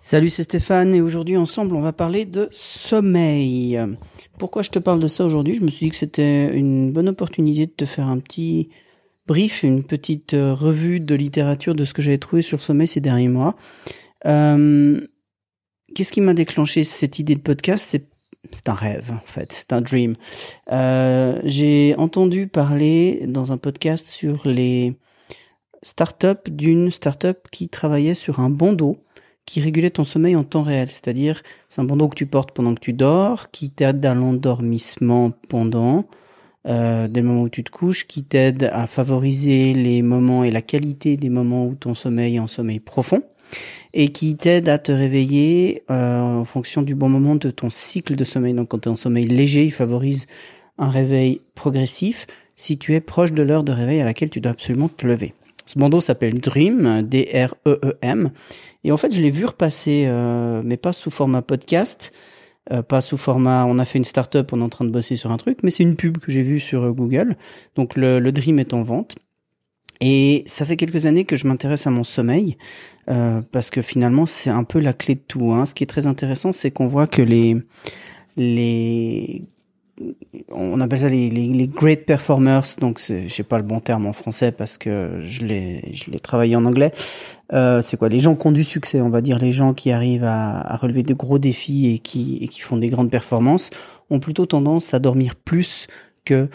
Salut, c'est Stéphane et aujourd'hui ensemble on va parler de sommeil. Pourquoi je te parle de ça aujourd'hui? Je me suis dit que c'était une bonne opportunité de te faire un petit brief, une petite euh, revue de littérature de ce que j'avais trouvé sur sommeil ces derniers mois. Euh, Qu'est-ce qui m'a déclenché cette idée de podcast? C'est c'est un rêve en fait, c'est un dream. Euh, J'ai entendu parler dans un podcast sur les startups d'une startup qui travaillait sur un bandeau qui régulait ton sommeil en temps réel. C'est-à-dire, c'est un bandeau que tu portes pendant que tu dors, qui t'aide à l'endormissement pendant, euh, des moments où tu te couches, qui t'aide à favoriser les moments et la qualité des moments où ton sommeil est en sommeil profond, et qui t'aide à te réveiller euh, en fonction du bon moment de ton cycle de sommeil. Donc quand tu es en sommeil léger, il favorise un réveil progressif si tu es proche de l'heure de réveil à laquelle tu dois absolument te lever. Ce bandeau s'appelle Dream, D-R-E-E-M. Et en fait, je l'ai vu repasser, euh, mais pas sous format podcast, euh, pas sous format on a fait une start-up, on est en train de bosser sur un truc, mais c'est une pub que j'ai vue sur euh, Google. Donc le, le, Dream est en vente. Et ça fait quelques années que je m'intéresse à mon sommeil, euh, parce que finalement c'est un peu la clé de tout. Hein. Ce qui est très intéressant, c'est qu'on voit que les les on appelle ça les, les, les great performers, donc je sais pas le bon terme en français parce que je l'ai je l'ai travaillé en anglais. Euh, c'est quoi les gens qui ont du succès, on va dire les gens qui arrivent à, à, relever de gros défis et qui et qui font des grandes performances ont plutôt tendance à dormir plus que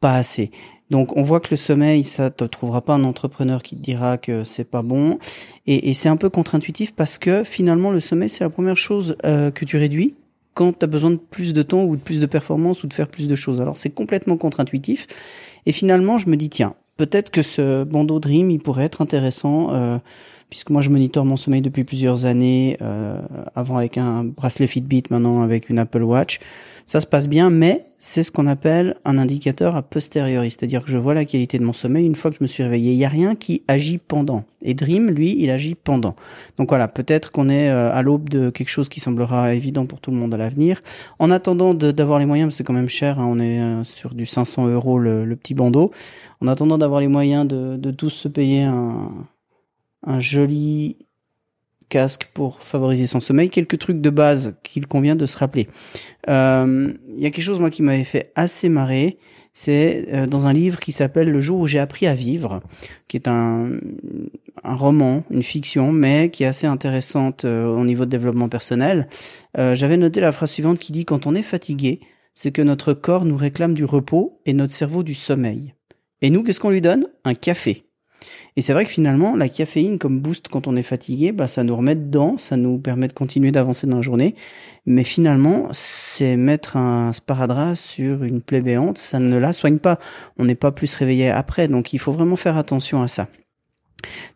pas assez. Donc on voit que le sommeil, ça te trouvera pas un entrepreneur qui te dira que c'est pas bon. Et, et c'est un peu contre-intuitif parce que finalement le sommeil c'est la première chose euh, que tu réduis quand tu as besoin de plus de temps ou de plus de performance ou de faire plus de choses. Alors c'est complètement contre-intuitif. Et finalement, je me dis, tiens, peut-être que ce bandeau Dream, il pourrait être intéressant, euh, puisque moi je monitore mon sommeil depuis plusieurs années, euh, avant avec un bracelet Fitbit, maintenant avec une Apple Watch ça se passe bien, mais c'est ce qu'on appelle un indicateur a posteriori, c'est-à-dire que je vois la qualité de mon sommeil une fois que je me suis réveillé. Il n'y a rien qui agit pendant. Et Dream, lui, il agit pendant. Donc voilà, peut-être qu'on est euh, à l'aube de quelque chose qui semblera évident pour tout le monde à l'avenir. En attendant d'avoir les moyens, c'est quand même cher, hein, on est euh, sur du 500 euros le, petit bandeau. En attendant d'avoir les moyens de, tous se payer un joli casque pour favoriser son sommeil, quelques trucs de base qu'il convient de se rappeler. Euh, il y a quelque chose moi qui m'avait fait assez marrer, c'est euh, dans un livre qui s'appelle Le jour où j'ai appris à vivre, qui est un, un roman, une fiction, mais qui est assez intéressante euh, au niveau de développement personnel. J'avais noté la phrase suivante qui dit quand on est fatigué, c'est que notre corps nous réclame du repos et notre cerveau du sommeil. Et nous, qu'est-ce qu'on lui donne? Un café. Et c'est vrai que finalement, la caféine comme boost quand on est fatigué, bah, ça nous remet dedans, ça nous permet de continuer d'avancer dans la journée. Mais finalement, c'est mettre un sparadrap sur une plaie béante, ça ne la soigne pas. On n'est pas plus réveillé après, donc il faut vraiment faire attention à ça.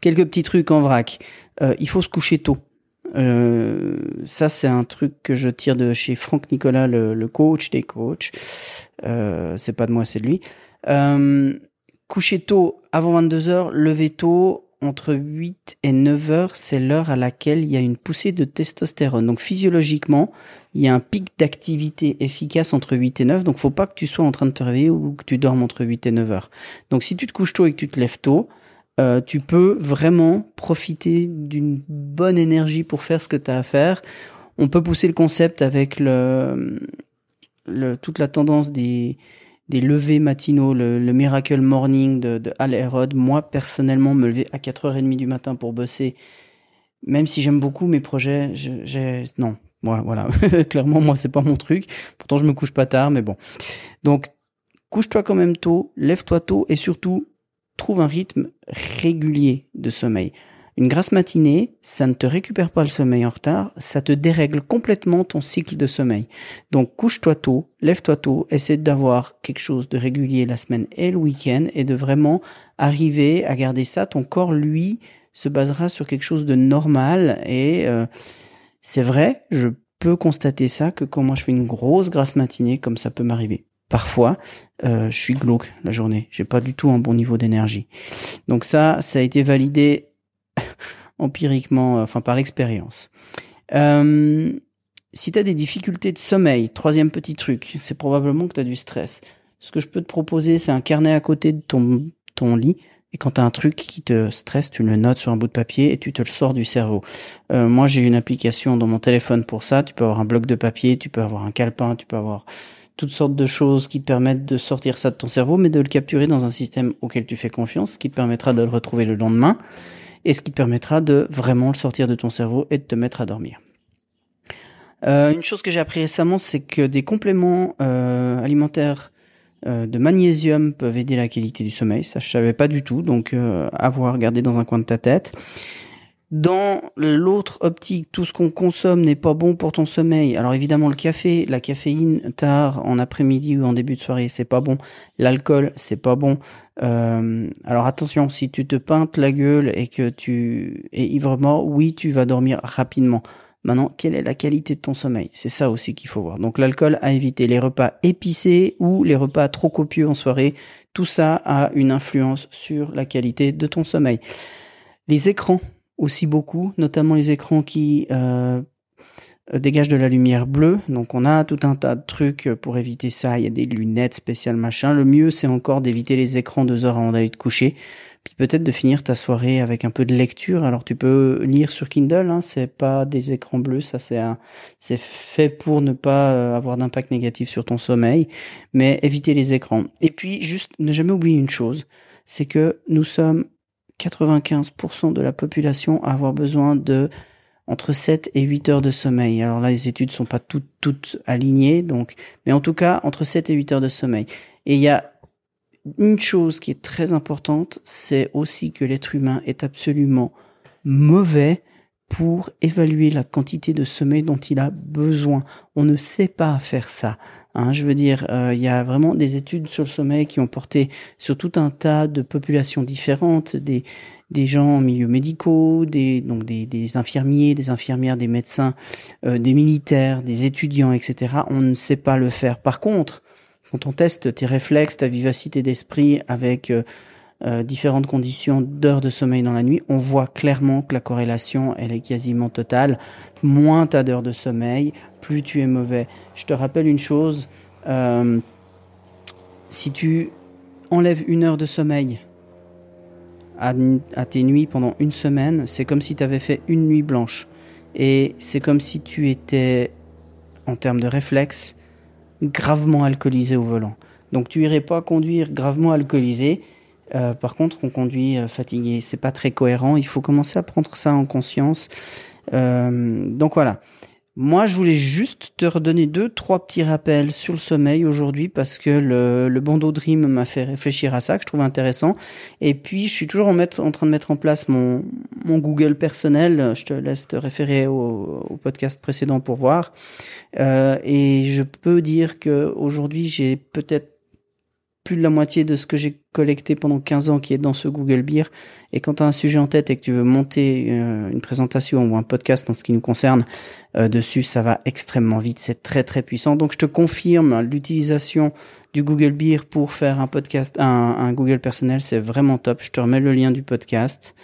Quelques petits trucs en vrac. Euh, il faut se coucher tôt. Euh, ça, c'est un truc que je tire de chez Franck Nicolas, le, le coach des coachs. Euh, c'est pas de moi, c'est de lui. Euh, coucher tôt avant 22 heures, lever tôt entre 8 et 9 heures, c'est l'heure à laquelle il y a une poussée de testostérone. Donc physiologiquement, il y a un pic d'activité efficace entre 8 et 9. Donc faut pas que tu sois en train de te réveiller ou que tu dormes entre 8 et 9 heures. Donc si tu te couches tôt et que tu te lèves tôt, euh, tu peux vraiment profiter d'une bonne énergie pour faire ce que tu as à faire. On peut pousser le concept avec le toute la tendance des des levées matinaux, le, le Miracle Morning de, de Al Herod. Moi, personnellement, me lever à 4h30 du matin pour bosser, même si j'aime beaucoup mes projets, j'ai, non, moi, voilà. Clairement, moi, c'est pas mon truc. Pourtant, je me couche pas tard, mais bon. Donc, couche-toi quand même tôt, lève-toi tôt et surtout, trouve un rythme régulier de sommeil. Une grasse matinée, ça ne te récupère pas le sommeil en retard, ça te dérègle complètement ton cycle de sommeil. Donc couche-toi tôt, lève-toi tôt, essaie d'avoir quelque chose de régulier la semaine et le week-end et de vraiment arriver à garder ça. Ton corps, lui, se basera sur quelque chose de normal et euh, c'est vrai, je peux constater ça que quand moi je fais une grosse grasse matinée, comme ça peut m'arriver, parfois, euh, je suis glauque la journée. J'ai pas du tout un bon niveau d'énergie. Donc ça, ça a été validé empiriquement, euh, enfin par l'expérience. Euh, si tu as des difficultés de sommeil, troisième petit truc, c'est probablement que tu as du stress. Ce que je peux te proposer, c'est un carnet à côté de ton, ton lit. Et quand tu as un truc qui te stresse, tu le notes sur un bout de papier et tu te le sors du cerveau. Euh, moi, j'ai une application dans mon téléphone pour ça. Tu peux avoir un bloc de papier, tu peux avoir un calepin, tu peux avoir toutes sortes de choses qui te permettent de sortir ça de ton cerveau, mais de le capturer dans un système auquel tu fais confiance, ce qui te permettra de le retrouver le lendemain et ce qui te permettra de vraiment le sortir de ton cerveau et de te mettre à dormir. Euh, une chose que j'ai appris récemment, c'est que des compléments euh, alimentaires euh, de magnésium peuvent aider la qualité du sommeil. Ça, je savais pas du tout, donc euh, avoir gardé dans un coin de ta tête. Dans l'autre optique, tout ce qu'on consomme n'est pas bon pour ton sommeil. Alors évidemment, le café, la caféine tard en après-midi ou en début de soirée, c'est pas bon. L'alcool, c'est pas bon. Euh, alors attention, si tu te peintes la gueule et que tu es ivre mort, oui, tu vas dormir rapidement. Maintenant, quelle est la qualité de ton sommeil? C'est ça aussi qu'il faut voir. Donc l'alcool à éviter, les repas épicés ou les repas trop copieux en soirée, tout ça a une influence sur la qualité de ton sommeil. Les écrans aussi beaucoup, notamment les écrans qui euh, dégagent de la lumière bleue. Donc on a tout un tas de trucs pour éviter ça. Il y a des lunettes spéciales machin. Le mieux c'est encore d'éviter les écrans deux heures avant d'aller te coucher puis peut-être de finir ta soirée avec un peu de lecture. Alors tu peux lire sur Kindle, hein, c'est pas des écrans bleus, ça c'est c'est fait pour ne pas euh, avoir d'impact négatif sur ton sommeil, mais éviter les écrans. Et puis juste ne jamais oublier une chose, c'est que nous sommes 95% de la population à avoir besoin de entre 7 et 8 heures de sommeil. Alors là, les études sont pas toutes, toutes alignées, donc, mais en tout cas, entre 7 et 8 heures de sommeil. Et il y a une chose qui est très importante, c'est aussi que l'être humain est absolument mauvais pour évaluer la quantité de sommeil dont il a besoin. On ne sait pas faire ça. Hein, je veux dire, euh, il y a vraiment des études sur le sommeil qui ont porté sur tout un tas de populations différentes, des, des gens en milieu médicaux, des, donc des, des infirmiers, des infirmières, des médecins, euh, des militaires, des étudiants, etc. On ne sait pas le faire. Par contre, quand on teste tes réflexes, ta vivacité d'esprit avec euh, différentes conditions d'heures de sommeil dans la nuit, on voit clairement que la corrélation, elle est quasiment totale. Moins tu as d'heures de sommeil, plus tu es mauvais. Je te rappelle une chose, euh, si tu enlèves une heure de sommeil à, tes nuits pendant une semaine, c'est comme si tu avais fait une nuit blanche. Et c'est comme si tu étais, en termes de réflexes, gravement alcoolisé au volant. Donc tu irais pas conduire gravement alcoolisé. Euh, par contre, on conduit euh, fatigué. C'est pas très cohérent. Il faut commencer à prendre ça en conscience. Euh, donc voilà. Moi, je voulais juste te redonner deux, trois petits rappels sur le sommeil aujourd'hui parce que le, le bandeau Dream m'a fait réfléchir à ça, que je trouve intéressant. Et puis, je suis toujours en, en train de mettre en place mon, mon Google personnel. Je te laisse te référer au, au podcast précédent pour voir. Euh, et je peux dire que aujourd'hui, j'ai peut-être plus de la moitié de ce que j'ai collecté pendant 15 ans qui est dans ce Google Beer. Et quand tu as un sujet en tête et que tu veux monter euh, une présentation ou un podcast en ce qui nous concerne euh, dessus, ça va extrêmement vite. C'est très très puissant. Donc je te confirme l'utilisation du Google Beer pour faire un podcast, un, un Google personnel, c'est vraiment top. Je te remets le lien du podcast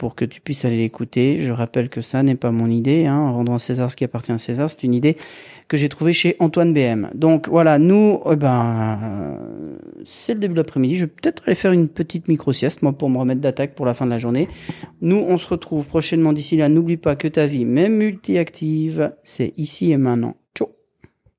pour que tu puisses aller l'écouter. Je rappelle que ça n'est pas mon idée. Hein. Rendons à César ce qui appartient à César. C'est une idée que j'ai trouvé chez Antoine BM. Donc voilà, nous, eh ben, c'est le début de l'après-midi. Je vais peut-être aller faire une petite micro-sieste, moi, pour me remettre d'attaque pour la fin de la journée. Nous, on se retrouve prochainement d'ici là. N'oublie pas que ta vie, même multi-active, c'est ici et maintenant.